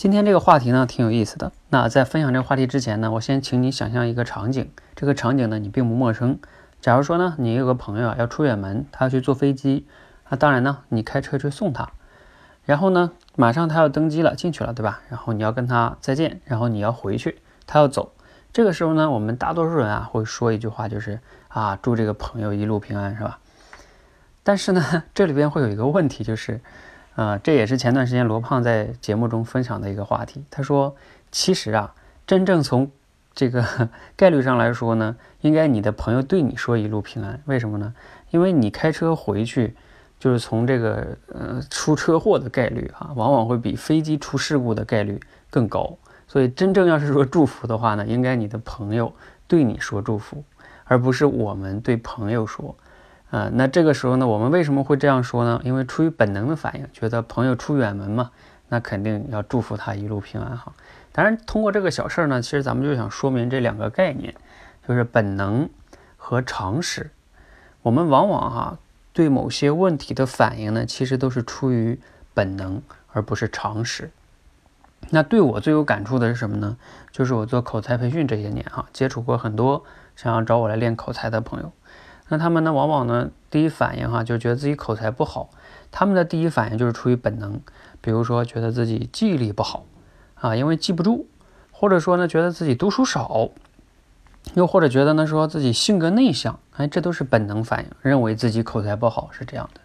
今天这个话题呢挺有意思的。那在分享这个话题之前呢，我先请你想象一个场景，这个场景呢你并不陌生。假如说呢你有个朋友啊要出远门，他要去坐飞机，那当然呢你开车去送他，然后呢马上他要登机了进去了，对吧？然后你要跟他再见，然后你要回去，他要走。这个时候呢我们大多数人啊会说一句话，就是啊祝这个朋友一路平安，是吧？但是呢 这里边会有一个问题，就是。啊，这也是前段时间罗胖在节目中分享的一个话题。他说：“其实啊，真正从这个 概率上来说呢，应该你的朋友对你说一路平安。为什么呢？因为你开车回去，就是从这个呃出车祸的概率啊，往往会比飞机出事故的概率更高。所以真正要是说祝福的话呢，应该你的朋友对你说祝福，而不是我们对朋友说。”啊，那这个时候呢，我们为什么会这样说呢？因为出于本能的反应，觉得朋友出远门嘛，那肯定要祝福他一路平安哈。当然，通过这个小事儿呢，其实咱们就想说明这两个概念，就是本能和常识。我们往往哈对某些问题的反应呢，其实都是出于本能，而不是常识。那对我最有感触的是什么呢？就是我做口才培训这些年哈，接触过很多想要找我来练口才的朋友。那他们呢，往往呢，第一反应哈，就觉得自己口才不好。他们的第一反应就是出于本能，比如说觉得自己记忆力不好啊，因为记不住，或者说呢，觉得自己读书少，又或者觉得呢，说自己性格内向，哎，这都是本能反应，认为自己口才不好是这样的。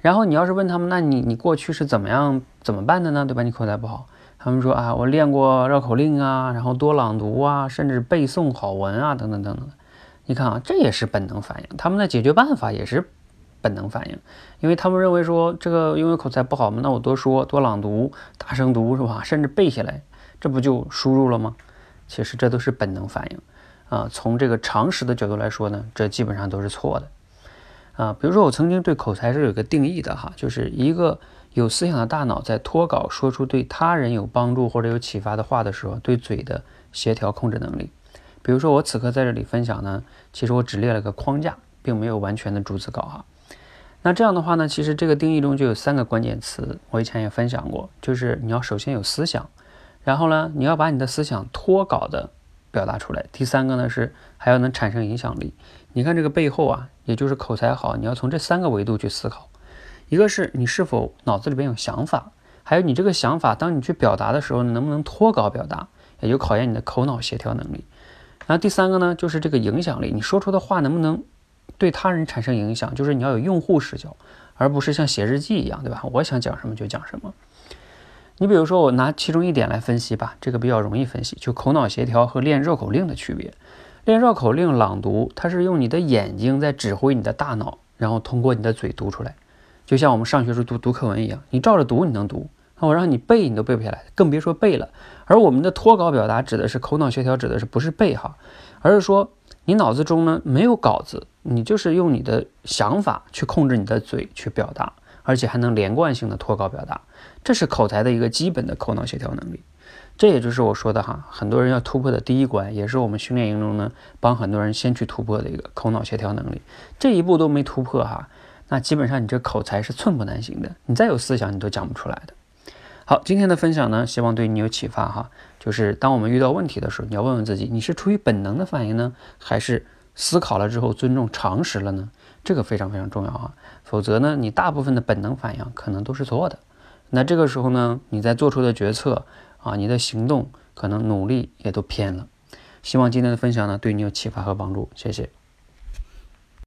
然后你要是问他们，那你你过去是怎么样怎么办的呢？对吧？你口才不好，他们说啊，我练过绕口令啊，然后多朗读啊，甚至背诵好文啊，等等等等。你看啊，这也是本能反应，他们的解决办法也是本能反应，因为他们认为说这个因为口才不好嘛，那我多说多朗读，大声读是吧？甚至背下来，这不就输入了吗？其实这都是本能反应啊。从这个常识的角度来说呢，这基本上都是错的啊。比如说我曾经对口才是有个定义的哈，就是一个有思想的大脑在脱稿说出对他人有帮助或者有启发的话的时候，对嘴的协调控制能力。比如说我此刻在这里分享呢，其实我只列了个框架，并没有完全的逐字稿哈。那这样的话呢，其实这个定义中就有三个关键词，我以前也分享过，就是你要首先有思想，然后呢，你要把你的思想脱稿的表达出来。第三个呢是还要能产生影响力。你看这个背后啊，也就是口才好，你要从这三个维度去思考。一个是你是否脑子里边有想法，还有你这个想法，当你去表达的时候，能不能脱稿表达，也就考验你的口脑协调能力。然后第三个呢，就是这个影响力，你说出的话能不能对他人产生影响？就是你要有用户视角，而不是像写日记一样，对吧？我想讲什么就讲什么。你比如说，我拿其中一点来分析吧，这个比较容易分析，就口脑协调和练绕口令的区别。练绕口令朗读，它是用你的眼睛在指挥你的大脑，然后通过你的嘴读出来，就像我们上学时读读课文一样，你照着读你能读。那我让你背，你都背不下来，更别说背了。而我们的脱稿表达指的是口脑协调，指的是不是背哈，而是说你脑子中呢没有稿子，你就是用你的想法去控制你的嘴去表达，而且还能连贯性的脱稿表达，这是口才的一个基本的口脑协调能力。这也就是我说的哈，很多人要突破的第一关，也是我们训练营中呢帮很多人先去突破的一个口脑协调能力。这一步都没突破哈，那基本上你这口才是寸步难行的，你再有思想你都讲不出来的。好，今天的分享呢，希望对你有启发哈。就是当我们遇到问题的时候，你要问问自己，你是出于本能的反应呢，还是思考了之后尊重常识了呢？这个非常非常重要哈。否则呢，你大部分的本能反应可能都是错的。那这个时候呢，你在做出的决策啊，你的行动可能努力也都偏了。希望今天的分享呢，对你有启发和帮助。谢谢。